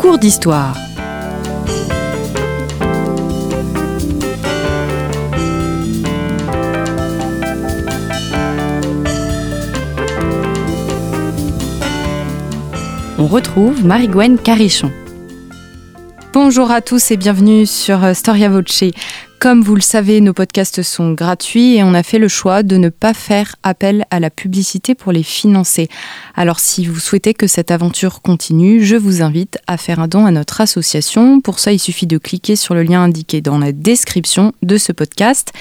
Cours d'histoire. On retrouve Marie-Gwen Carichon. Bonjour à tous et bienvenue sur euh, Storia Voce. Comme vous le savez, nos podcasts sont gratuits et on a fait le choix de ne pas faire appel à la publicité pour les financer. Alors si vous souhaitez que cette aventure continue, je vous invite à faire un don à notre association. Pour ça, il suffit de cliquer sur le lien indiqué dans la description de ce podcast.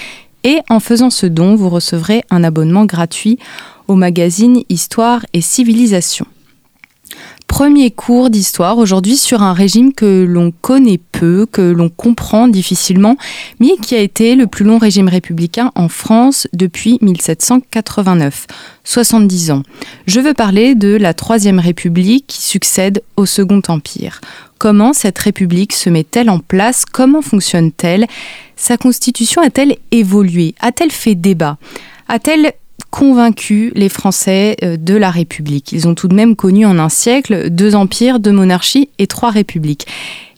Et en faisant ce don, vous recevrez un abonnement gratuit au magazine Histoire et Civilisation premier cours d'histoire aujourd'hui sur un régime que l'on connaît peu, que l'on comprend difficilement, mais qui a été le plus long régime républicain en France depuis 1789, 70 ans. Je veux parler de la Troisième République qui succède au Second Empire. Comment cette République se met-elle en place? Comment fonctionne-t-elle? Sa constitution a-t-elle évolué? A-t-elle fait débat? A-t-elle convaincu les Français euh, de la République. Ils ont tout de même connu en un siècle deux empires, deux monarchies et trois républiques.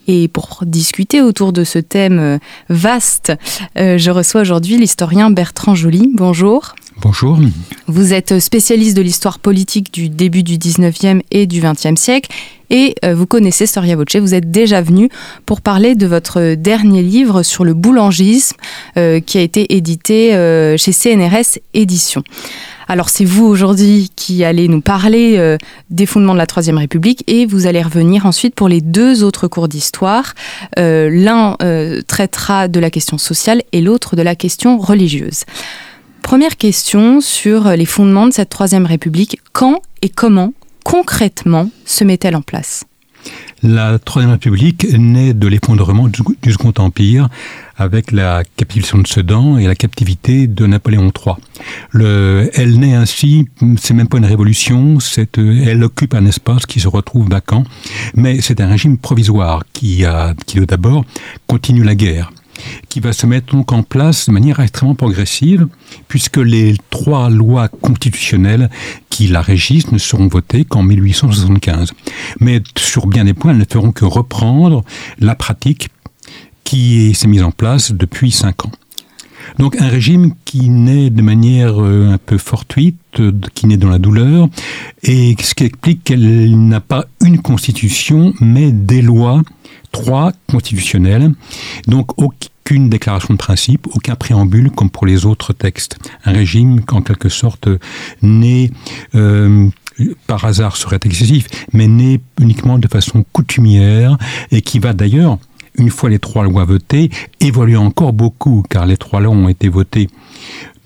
Et pour discuter autour de ce thème euh, vaste, euh, je reçois aujourd'hui l'historien Bertrand Joly. Bonjour. Bonjour. Vous êtes spécialiste de l'histoire politique du début du 19e et du 20e siècle et euh, vous connaissez Storia Voce. Vous êtes déjà venu pour parler de votre dernier livre sur le boulangisme euh, qui a été édité euh, chez CNRS Éditions. Alors c'est vous aujourd'hui qui allez nous parler des fondements de la Troisième République et vous allez revenir ensuite pour les deux autres cours d'histoire. L'un traitera de la question sociale et l'autre de la question religieuse. Première question sur les fondements de cette Troisième République. Quand et comment concrètement se met-elle en place? La Troisième République naît de l'effondrement du Second Empire avec la capitulation de Sedan et la captivité de Napoléon III. Le, elle naît ainsi, c'est même pas une révolution, elle occupe un espace qui se retrouve vacant, mais c'est un régime provisoire qui, qui d'abord continue la guerre qui va se mettre donc en place de manière extrêmement progressive, puisque les trois lois constitutionnelles qui la régissent ne seront votées qu'en 1875. Mais sur bien des points, elles ne feront que reprendre la pratique qui s'est mise en place depuis cinq ans. Donc un régime qui naît de manière euh, un peu fortuite, qui naît dans la douleur, et ce qui explique qu'elle n'a pas une constitution, mais des lois, trois constitutionnelles. Donc aucune déclaration de principe, aucun préambule comme pour les autres textes. Un régime en quelque sorte né euh, par hasard serait excessif, mais né uniquement de façon coutumière et qui va d'ailleurs, une fois les trois lois votées, évoluer encore beaucoup, car les trois lois ont été votées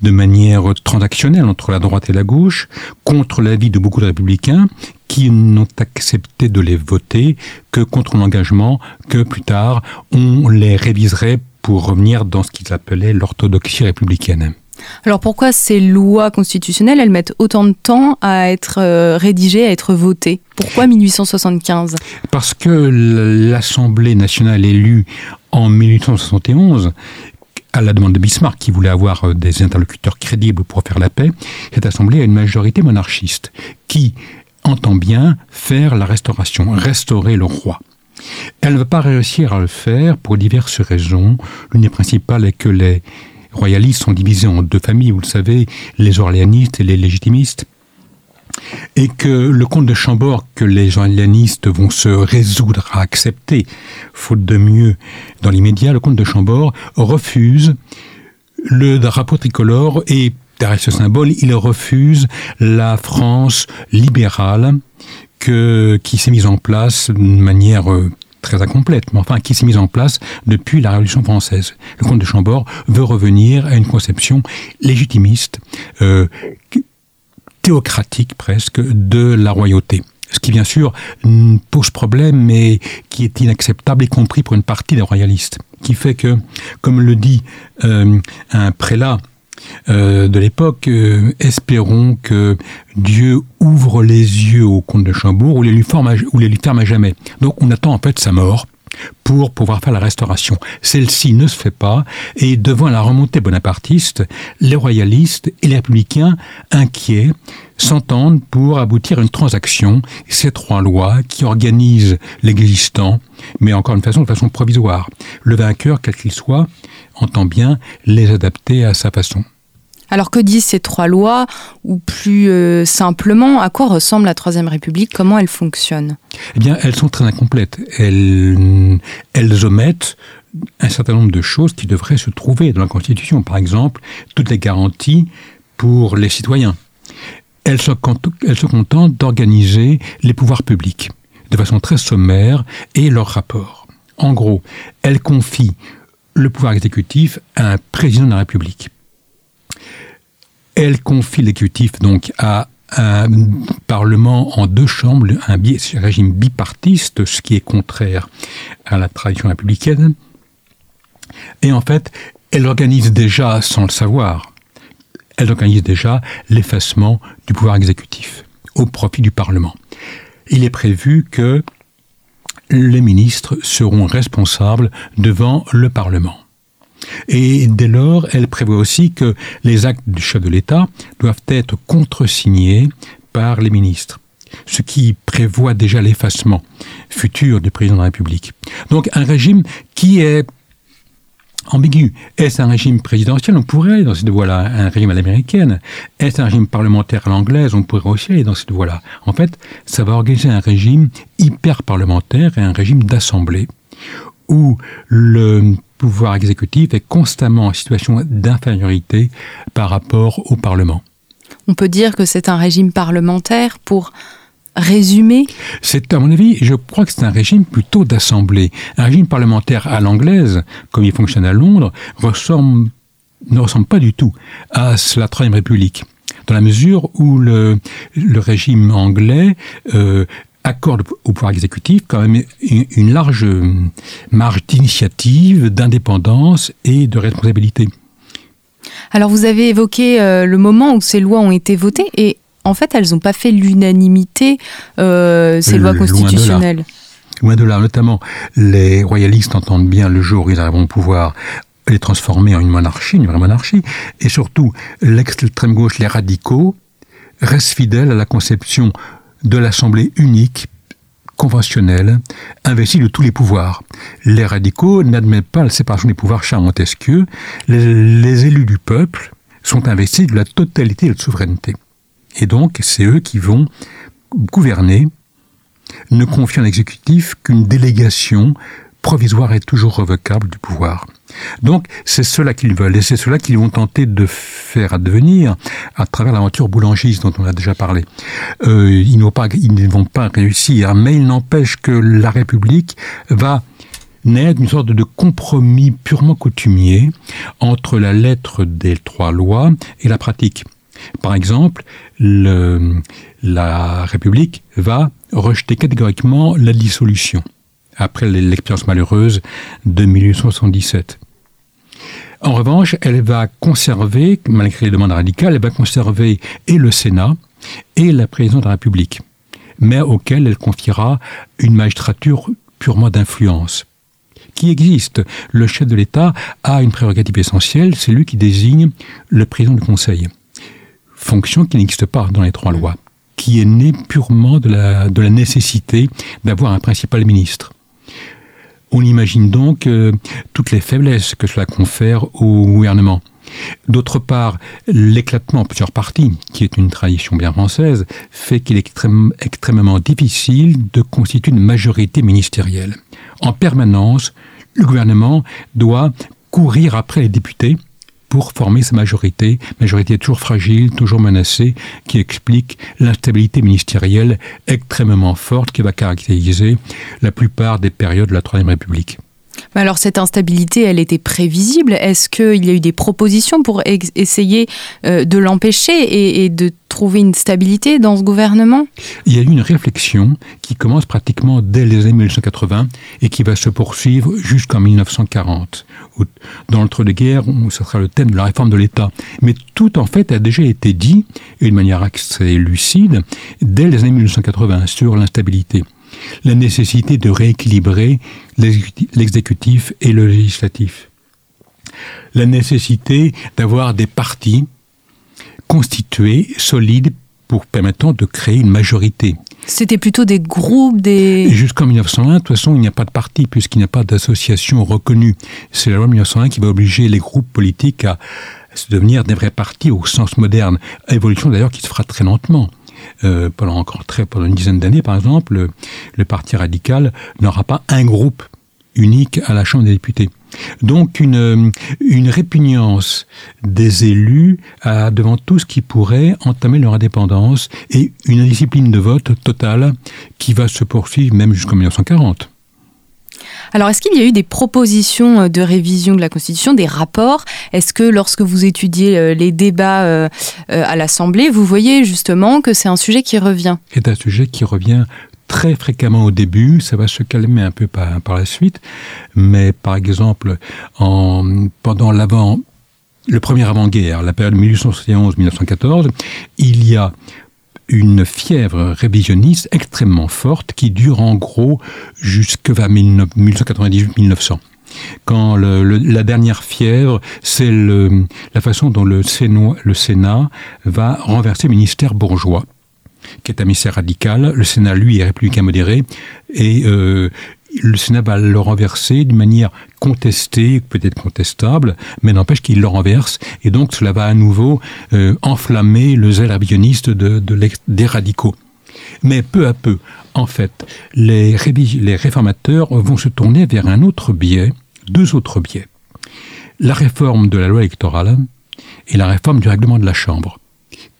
de manière transactionnelle entre la droite et la gauche, contre l'avis de beaucoup de républicains qui n'ont accepté de les voter que contre l'engagement que plus tard on les réviserait pour revenir dans ce qu'ils appelaient l'orthodoxie républicaine. Alors pourquoi ces lois constitutionnelles, elles mettent autant de temps à être euh, rédigées, à être votées? Pourquoi 1875 Parce que l'Assemblée nationale élue en 1871 à la demande de Bismarck, qui voulait avoir euh, des interlocuteurs crédibles pour faire la paix, cette assemblée a une majorité monarchiste qui entend bien faire la restauration, restaurer le roi. Elle ne va pas réussir à le faire pour diverses raisons. L'une des principales est que les royalistes sont divisés en deux familles, vous le savez, les orléanistes et les légitimistes et que le comte de Chambord, que les orléanistes vont se résoudre à accepter, faute de mieux dans l'immédiat, le comte de Chambord refuse le drapeau tricolore et derrière ce symbole, il refuse la France libérale qui s'est mise en place d'une manière euh, très incomplète, mais enfin qui s'est mise en place depuis la Révolution française. Le comte de Chambord veut revenir à une conception légitimiste, euh, théocratique presque, de la royauté. Ce qui bien sûr pose problème, mais qui est inacceptable, y compris pour une partie des royalistes. Qui fait que, comme le dit euh, un prélat euh, de l'époque, euh, espérons que Dieu ouvre les yeux au comte de Chambourg ou les lui, ou les lui ferme à jamais. Donc on attend en fait sa mort pour pouvoir faire la restauration. Celle-ci ne se fait pas et devant la remontée bonapartiste, les royalistes et les républicains inquiets s'entendent pour aboutir à une transaction, ces trois lois qui organisent l'existant, mais encore une façon, de façon provisoire. Le vainqueur, quel qu'il soit, entend bien les adapter à sa façon. Alors que disent ces trois lois Ou plus euh, simplement, à quoi ressemble la Troisième République Comment elle fonctionne? Eh bien, elles sont très incomplètes. Elles, omettent un certain nombre de choses qui devraient se trouver dans la Constitution. Par exemple, toutes les garanties pour les citoyens. Elles se, elles contentent d'organiser les pouvoirs publics de façon très sommaire et leurs rapports. En gros, elles confient le pouvoir exécutif à un président de la République. Elle confie l'exécutif donc à un parlement en deux chambres, un régime bipartiste, ce qui est contraire à la tradition républicaine. Et en fait, elle organise déjà, sans le savoir, elle organise déjà l'effacement du pouvoir exécutif au profit du Parlement. Il est prévu que les ministres seront responsables devant le Parlement. Et dès lors, elle prévoit aussi que les actes du chef de l'État doivent être contresignés par les ministres ce qui prévoit déjà l'effacement futur du président de la République. Donc un régime qui est ambigu. Est-ce un régime présidentiel? On pourrait aller dans cette voie-là. Un régime à l'américaine. Est-ce un régime parlementaire à l'anglaise? On pourrait aussi aller dans cette voie-là. En fait, ça va organiser un régime hyper parlementaire et un régime d'assemblée où le pouvoir exécutif est constamment en situation d'infériorité par rapport au Parlement. On peut dire que c'est un régime parlementaire pour résumer? C'est, à mon avis, je crois que c'est un régime plutôt d'assemblée. Un régime parlementaire à l'anglaise, comme il fonctionne à Londres, ressemble, ne ressemble pas du tout à la Troisième République dans la mesure où le, le régime anglais euh, accorde au pouvoir exécutif quand même une, large marge d'initiative, d'indépendance et de responsabilité. Alors vous avez évoqué euh, le moment où ces lois ont été votées et en fait elles n'ont pas fait l'unanimité, euh, ces lois constitutionnelles. Loin de, là. notamment les royalistes entendent bien le jour où ils arriveront au pouvoir les transformer en une monarchie, une vraie monarchie, et surtout l'extrême gauche, les radicaux, restent fidèles à la conception de l'Assemblée unique conventionnelle, investie de tous les pouvoirs. Les radicaux n'admettent pas la séparation des pouvoirs chez. Les, élus du peuple sont investis de la totalité de la souveraineté. Et donc, c'est eux qui vont gouverner, ne confiant à l'exécutif qu'une délégation provisoire et toujours revocable du pouvoir. Donc, c'est cela qu'ils veulent et c'est cela qu'ils vont tenter de faire advenir à travers l'aventure boulangiste dont on a déjà parlé. Euh, ils, pas, ils ne vont pas réussir, mais il n'empêche que la République va naître d'une sorte de compromis purement coutumier entre la lettre des trois lois et la pratique. Par exemple, le, la République va rejeter catégoriquement la dissolution après l'expérience malheureuse de 1877. En revanche, elle va conserver, malgré les demandes radicales, elle va conserver et le Sénat et la présidence de la République, mais auquel elle confiera une magistrature purement d'influence qui existe. Le chef de l'État a une prérogative essentielle, c'est lui qui désigne le président du Conseil. Fonction qui n'existe pas dans les trois lois, qui est née purement de la, de la nécessité d'avoir un principal ministre. On imagine donc euh, toutes les faiblesses que cela confère au gouvernement. D'autre part, l'éclatement en plusieurs partis, qui est une tradition bien française, fait qu'il est extrêmement difficile de constituer une majorité ministérielle. En permanence, le gouvernement doit courir après les députés pour former sa majorité, majorité toujours fragile, toujours menacée, qui explique l'instabilité ministérielle extrêmement forte qui va caractériser la plupart des périodes de la Troisième République. Alors cette instabilité, elle était prévisible. Est-ce qu'il y a eu des propositions pour essayer euh, de l'empêcher et, de trouver une stabilité dans ce gouvernement? Il y a eu une réflexion qui commence pratiquement dès les années 1980 et qui va se poursuivre jusqu'en 1940. Dans l'entre-deux-guerres, ce sera le thème de la réforme de l'État. Mais tout en fait a déjà été dit, d'une manière assez lucide, dès les années 1980 sur l'instabilité. La nécessité de rééquilibrer l'exécutif et le législatif, la nécessité d'avoir des partis constitués, solides, pour permettant de créer une majorité. C'était plutôt des groupes, des... Jusqu'en 1901, de toute façon, il n'y a pas de parti puisqu'il n'y a pas d'association reconnue. C'est la loi 1901 qui va obliger les groupes politiques à se devenir des vrais partis au sens moderne. Évolution d'ailleurs qui se fera très lentement. Euh, pendant encore très pendant une dizaine d'années, par exemple, le, le Parti radical n'aura pas un groupe unique à la Chambre des députés. Donc une, une répugnance des élus à, devant tout ce qui pourrait entamer leur indépendance et une discipline de vote totale qui va se poursuivre même jusqu'en 1940. Alors, est-ce qu'il y a eu des propositions de révision de la Constitution, des rapports? Est-ce que lorsque vous étudiez euh, les débats euh, euh, à l'Assemblée, vous voyez justement que c'est un sujet qui revient? C'est un sujet qui revient très fréquemment au début, ça va se calmer un peu par, la suite, mais par exemple, en, pendant l'avant, le premier avant-guerre, la période 1871-1914, il y a une fièvre révisionniste extrêmement forte qui dure en gros jusque vers 1898-1900 quand le, la dernière fièvre, c'est la façon dont le Sénat, le Sénat va renverser le ministère bourgeois qui est un ministère radical. Le Sénat, lui, est républicain modéré. Et euh, le Sénat va le renverser d'une manière contestée, peut-être contestable, mais n'empêche qu'il le renverse. Et donc, cela va à nouveau euh, enflammer le zèle révisionniste de, de des radicaux. Mais peu à peu, en fait, les réformateurs vont se tourner vers un autre biais, deux autres biais. La réforme de la loi électorale et la réforme du règlement de la Chambre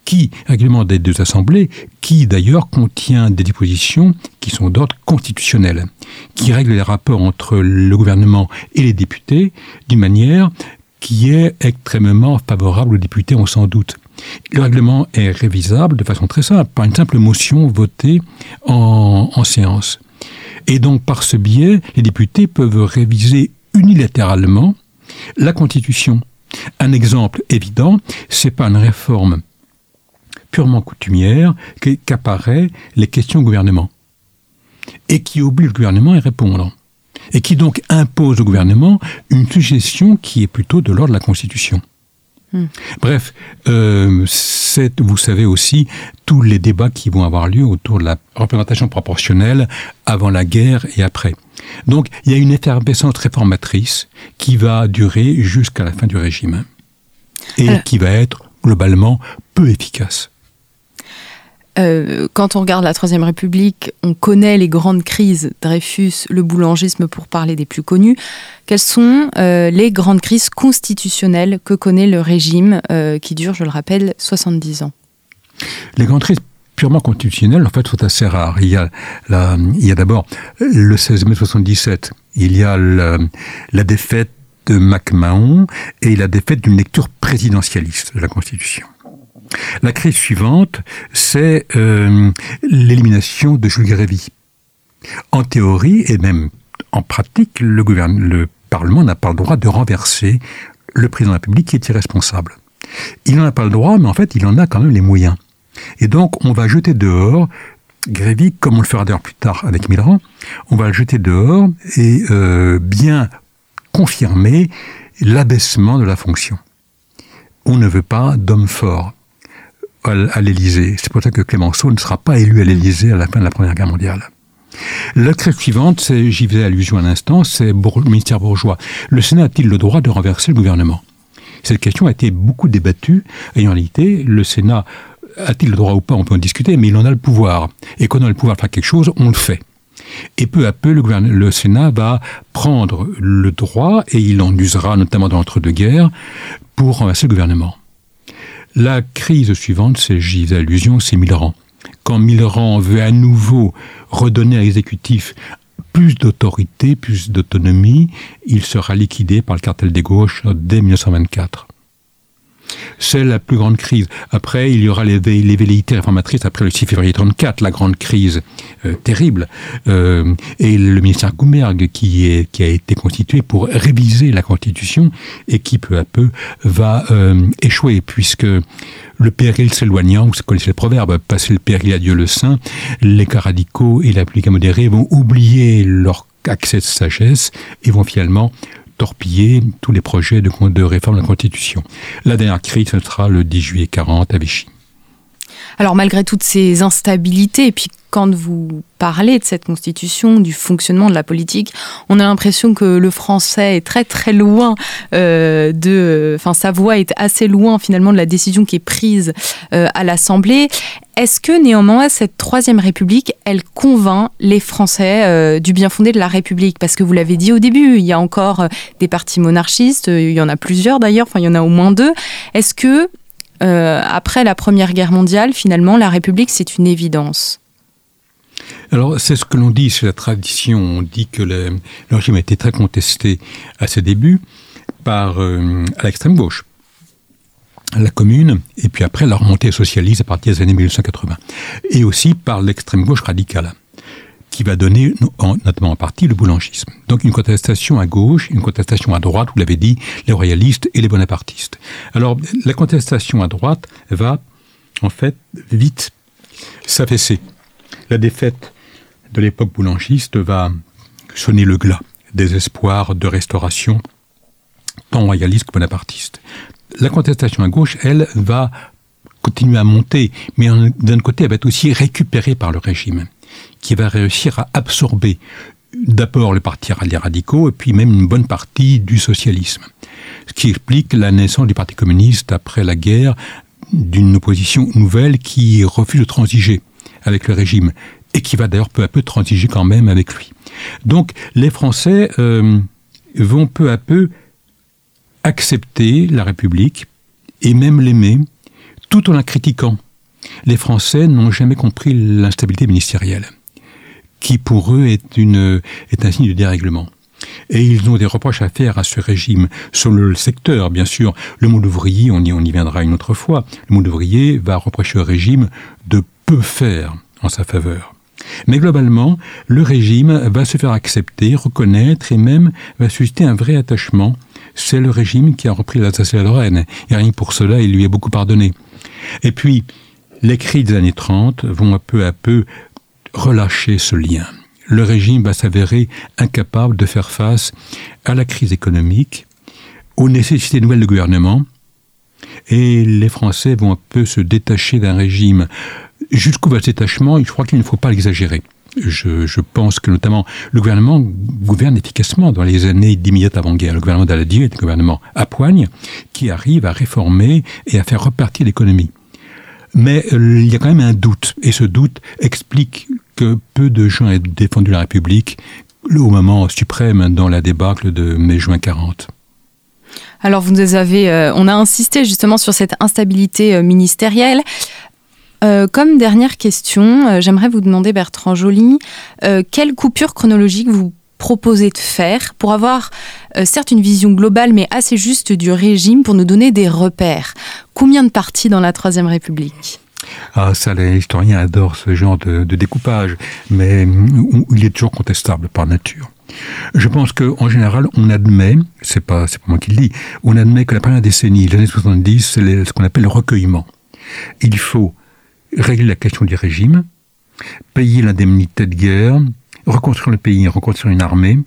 qui, règlement des deux assemblées, qui d'ailleurs contient des dispositions qui sont d'ordre constitutionnel, qui règlent les rapports entre le gouvernement et les députés d'une manière qui est extrêmement favorable aux députés, on s'en doute. Le règlement est révisable de façon très simple, par une simple motion votée en, en séance. Et donc, par ce biais, les députés peuvent réviser unilatéralement la Constitution. Un exemple évident, c'est pas une réforme purement coutumière qu'apparaît les questions au gouvernement et qui oblige le gouvernement à répondre et qui donc impose au gouvernement une suggestion qui est plutôt de l'ordre de la Constitution. Hmm. Bref, euh, vous savez aussi tous les débats qui vont avoir lieu autour de la représentation proportionnelle avant la guerre et après. Donc il y a une effervescence réformatrice qui va durer jusqu'à la fin du régime et qui va être globalement peu efficace. Euh, quand on regarde la Troisième République, on connaît les grandes crises, Dreyfus, le boulangisme pour parler des plus connus. Quelles sont euh, les grandes crises constitutionnelles que connaît le régime euh, qui dure, je le rappelle, 70 ans? Les grandes crises purement constitutionnelles, en fait, sont assez rares. Il y a, la, il y a d'abord le 16 mai 77, il y a la, la défaite de MacMahon et la défaite d'une lecture présidentialiste de la Constitution. La crise suivante, c'est euh, l'élimination de Jules Grévy. En théorie et même en pratique, le, le Parlement n'a pas le droit de renverser le président de la République qui est irresponsable. Il n'en a pas le droit, mais en fait, il en a quand même les moyens. Et donc, on va jeter dehors Grévy, comme on le fera d'ailleurs plus tard avec Mitterrand, on va le jeter dehors et euh, bien confirmer l'abaissement de la fonction. On ne veut pas d'hommes forts à l'Élysée. C'est pour ça que Clémenceau ne sera pas élu à l'Élysée à la fin de la Première Guerre mondiale. La crise suivante, j'y faisais allusion à l'instant, c'est le ministère bourgeois. Le Sénat a-t-il le droit de renverser le gouvernement? Cette question a été beaucoup débattue, et en réalité, le Sénat a-t-il le droit ou pas, on peut en discuter, mais il en a le pouvoir. Et quand on a le pouvoir de faire quelque chose, on le fait. Et peu à peu, le, le Sénat va prendre le droit, et il en usera notamment dans l'entre-deux-guerres, pour renverser le gouvernement. La crise suivante, c'est, j'y faisais allusion, c'est Millerand. Quand Millerand veut à nouveau redonner à l'exécutif plus d'autorité, plus d'autonomie, il sera liquidé par le cartel des gauches dès 1924. C'est la plus grande crise. Après, il y aura les, velléités réformatrices après le 6 février 34, la grande crise euh, terrible, euh, et le ministère Goumergue qui, a été constitué pour réviser la Constitution et qui peu à peu va euh, échouer, puisque le péril s'éloignant, vous connaissez le proverbe, passer le péril à Dieu le Saint, les cas radicaux et la modérés vont oublier leur accès de sagesse et vont finalement torpiller tous les projets de, réforme de la Constitution. La dernière crise, ce sera le 10 juillet 40 à Vichy. Alors malgré toutes ces instabilités, et puis quand vous parlez de cette constitution, du fonctionnement de la politique, on a l'impression que le français est très très loin euh, de... Enfin, sa voix est assez loin finalement de la décision qui est prise euh, à l'Assemblée. Est-ce que néanmoins cette troisième République, elle convainc les Français euh, du bien fondé de la République? Parce que vous l'avez dit au début, il y a encore des partis monarchistes, il y en a plusieurs d'ailleurs, enfin il y en a au moins deux. Est-ce que après la Première Guerre mondiale, finalement, la République, c'est une évidence? Alors, c'est ce que l'on dit, c'est la tradition. On dit que le, régime a été très contesté à ses débuts par euh, l'extrême gauche, la commune, et puis après la remontée socialiste à partir des années 1880, et aussi par l'extrême gauche radicale qui va donner, notamment en partie, le boulangisme. Donc une contestation à gauche, une contestation à droite, vous l'avez dit, les royalistes et les bonapartistes. Alors la contestation à droite va, en fait, vite s'affaisser. La défaite de l'époque boulangiste va sonner le glas des espoirs de restauration, tant royaliste que bonapartiste. La contestation à gauche, elle, va continuer à monter, mais d'un côté, elle va être aussi récupérée par le régime qui va réussir à absorber d'abord le parti radicaux et puis même une bonne partie du socialisme. Ce qui explique la naissance du Parti communiste après la guerre d'une opposition nouvelle qui refuse de transiger avec le régime et qui va d'ailleurs peu à peu transiger quand même avec lui. Donc les Français euh, vont peu à peu accepter la République et même l'aimer tout en la critiquant. Les Français n'ont jamais compris l'instabilité ministérielle qui pour eux est, une, un signe de dérèglement. Et ils ont des reproches à faire à ce régime sur le secteur, bien sûr. Le monde ouvrier, on y, on y viendra une autre fois, le monde ouvrier va reprocher au régime de peu faire en sa faveur. Mais globalement, le régime va se faire accepter, reconnaître et même va susciter un vrai attachement. C'est le régime qui a repris l'Alsace et la Lorraine. Et rien que pour cela, il lui est beaucoup pardonné. Et puis, les cris des années 30 vont peu à peu relâcher ce lien. Le régime va s'avérer incapable de faire face à la crise économique, aux nécessités nouvelles du gouvernement, et les Français vont un peu se détacher d'un régime. Jusqu'où va ce détachement Je crois qu'il ne faut pas l'exagérer. Je, pense que notamment le gouvernement gouverne efficacement dans les années d'immédiate avant-guerre. Le gouvernement d'Aladier est un gouvernement à poigne qui arrive à réformer et à faire repartir l'économie. Mais euh, il y a quand même un doute, et ce doute explique que peu de gens aient défendu la République au moment suprême dans la débâcle de mai-juin 40. Alors vous nous avez, euh, on a insisté justement sur cette instabilité euh, ministérielle. Comme dernière question, j'aimerais vous demander, Bertrand Joly, quelle coupure chronologique vous proposez de faire pour avoir certes une vision globale mais assez juste du régime pour nous donner des repères? Combien de partis dans la Troisième République? Ah, ça, les historiens adorent ce genre de, découpage, mais il est toujours contestable par nature. Je pense qu'en général, on admet, c'est pas, c'est pas moi qui le dis, on admet que la première décennie, les années 70, c'est ce qu'on appelle le recueillement. Il faut régler la question du régime, payer l'indemnité de guerre, reconstruire le pays, reconstruire une armée,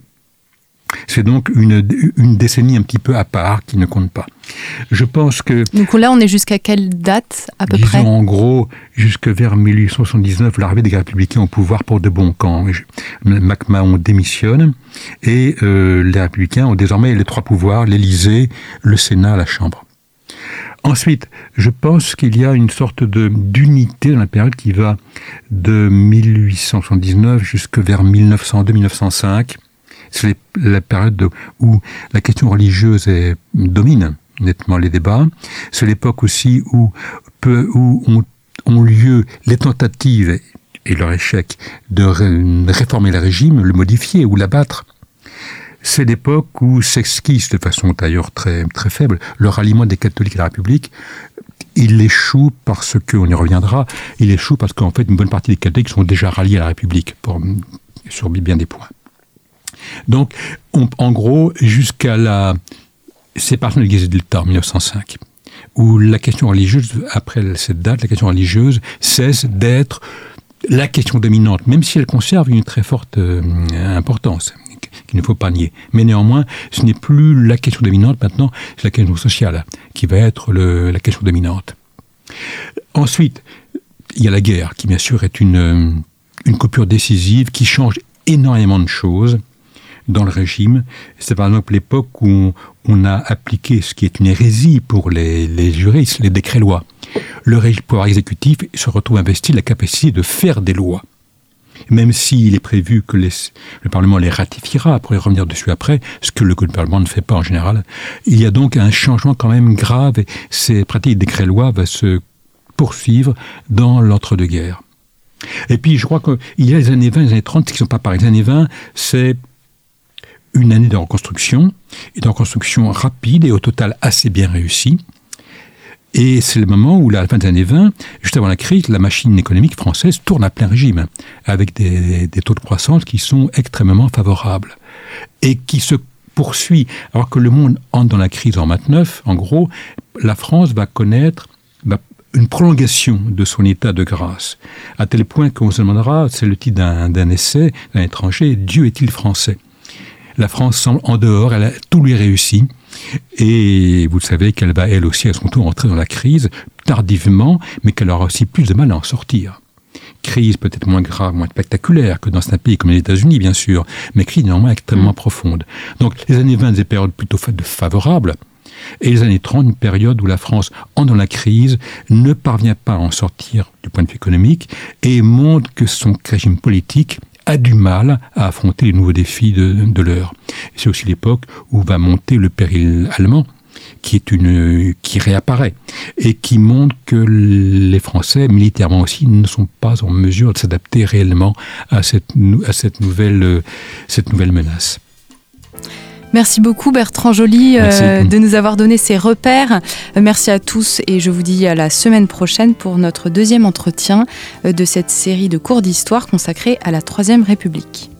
c'est donc une, une, décennie un petit peu à part qui ne compte pas. Je pense que... Donc là, on est jusqu'à quelle date à peu disons près? En gros, jusque vers 1879, l'arrivée des républicains au pouvoir pour de bons camps. MacMahon démissionne et euh, les républicains ont désormais les trois pouvoirs, l'Élysée, le Sénat, la Chambre. Ensuite, je pense qu'il y a une sorte de d'unité dans la période qui va de 1879 jusque vers 1902-1905 c'est la période où la question religieuse domine nettement les débats. C'est l'époque aussi où, ont, lieu les tentatives et leur échec de réformer le régime, le modifier ou l'abattre. C'est l'époque où s'esquisse de façon d'ailleurs très, très faible le ralliement des catholiques à la République. Il échoue parce que, on y reviendra, il échoue parce qu'en fait une bonne partie des catholiques sont déjà ralliés à la République pour, sur bien des points. Donc, en gros, jusqu'à la séparation de l'Église de l'État en 1905, où la question religieuse, après cette date, la question religieuse cesse d'être la question dominante, même si elle conserve une très forte euh, importance qu'il ne faut pas nier. Mais néanmoins, ce n'est plus la question dominante maintenant, c'est la question sociale qui va être la question dominante. Ensuite, il y a la guerre, qui bien sûr est une, coupure décisive qui change énormément de choses dans le régime. C'est par exemple l'époque où on a appliqué ce qui est une hérésie pour les, juristes, les décrets-lois. Le pouvoir exécutif se retrouve investi de la capacité de faire des lois. Même s'il est prévu que le Parlement les ratifiera, pour y revenir dessus après, ce que le gouvernement ne fait pas en général, il y a donc un changement quand même grave et ces pratiques décrets-lois vont se poursuivre dans l'entre-deux-guerres. Et puis, je crois qu'il y a les années 20 les années 30 qui ne sont pas pareilles. Les années 20, c'est une année de reconstruction, et de reconstruction rapide et au total assez bien réussie. Et c'est le moment où, à la fin des années 20, juste avant la crise, la machine économique française tourne à plein régime, avec des, taux de croissance qui sont extrêmement favorables, et qui se poursuit. Alors que le monde entre dans la crise en 29, en gros, la France va connaître une prolongation de son état de grâce, à tel point qu'on se demandera, c'est le titre d'un essai d'un étranger, Dieu est-il français? La France semble en dehors, elle a tout lui réussi. Et vous savez qu'elle va elle aussi à son tour entrer dans la crise tardivement, mais qu'elle aura aussi plus de mal à en sortir. Crise peut-être moins grave, moins spectaculaire que dans un pays comme les États-Unis, bien sûr, mais crise néanmoins extrêmement mm. profonde. Donc les années 20, des périodes plutôt favorables, et les années 30, une période où la France, en dans la crise, ne parvient pas à en sortir du point de vue économique et montre que son régime politique a du mal à affronter les nouveaux défis de, l'heure. C'est aussi l'époque où va monter le péril allemand qui est une qui réapparaît et qui montre que les Français militairement aussi ne sont pas en mesure de s'adapter réellement à cette nouvelle cette nouvelle menace. Merci beaucoup Bertrand Joly euh, de nous avoir donné ces repères. Euh, merci à tous et je vous dis à la semaine prochaine pour notre deuxième entretien euh, de cette série de cours d'histoire consacrée à la Troisième République.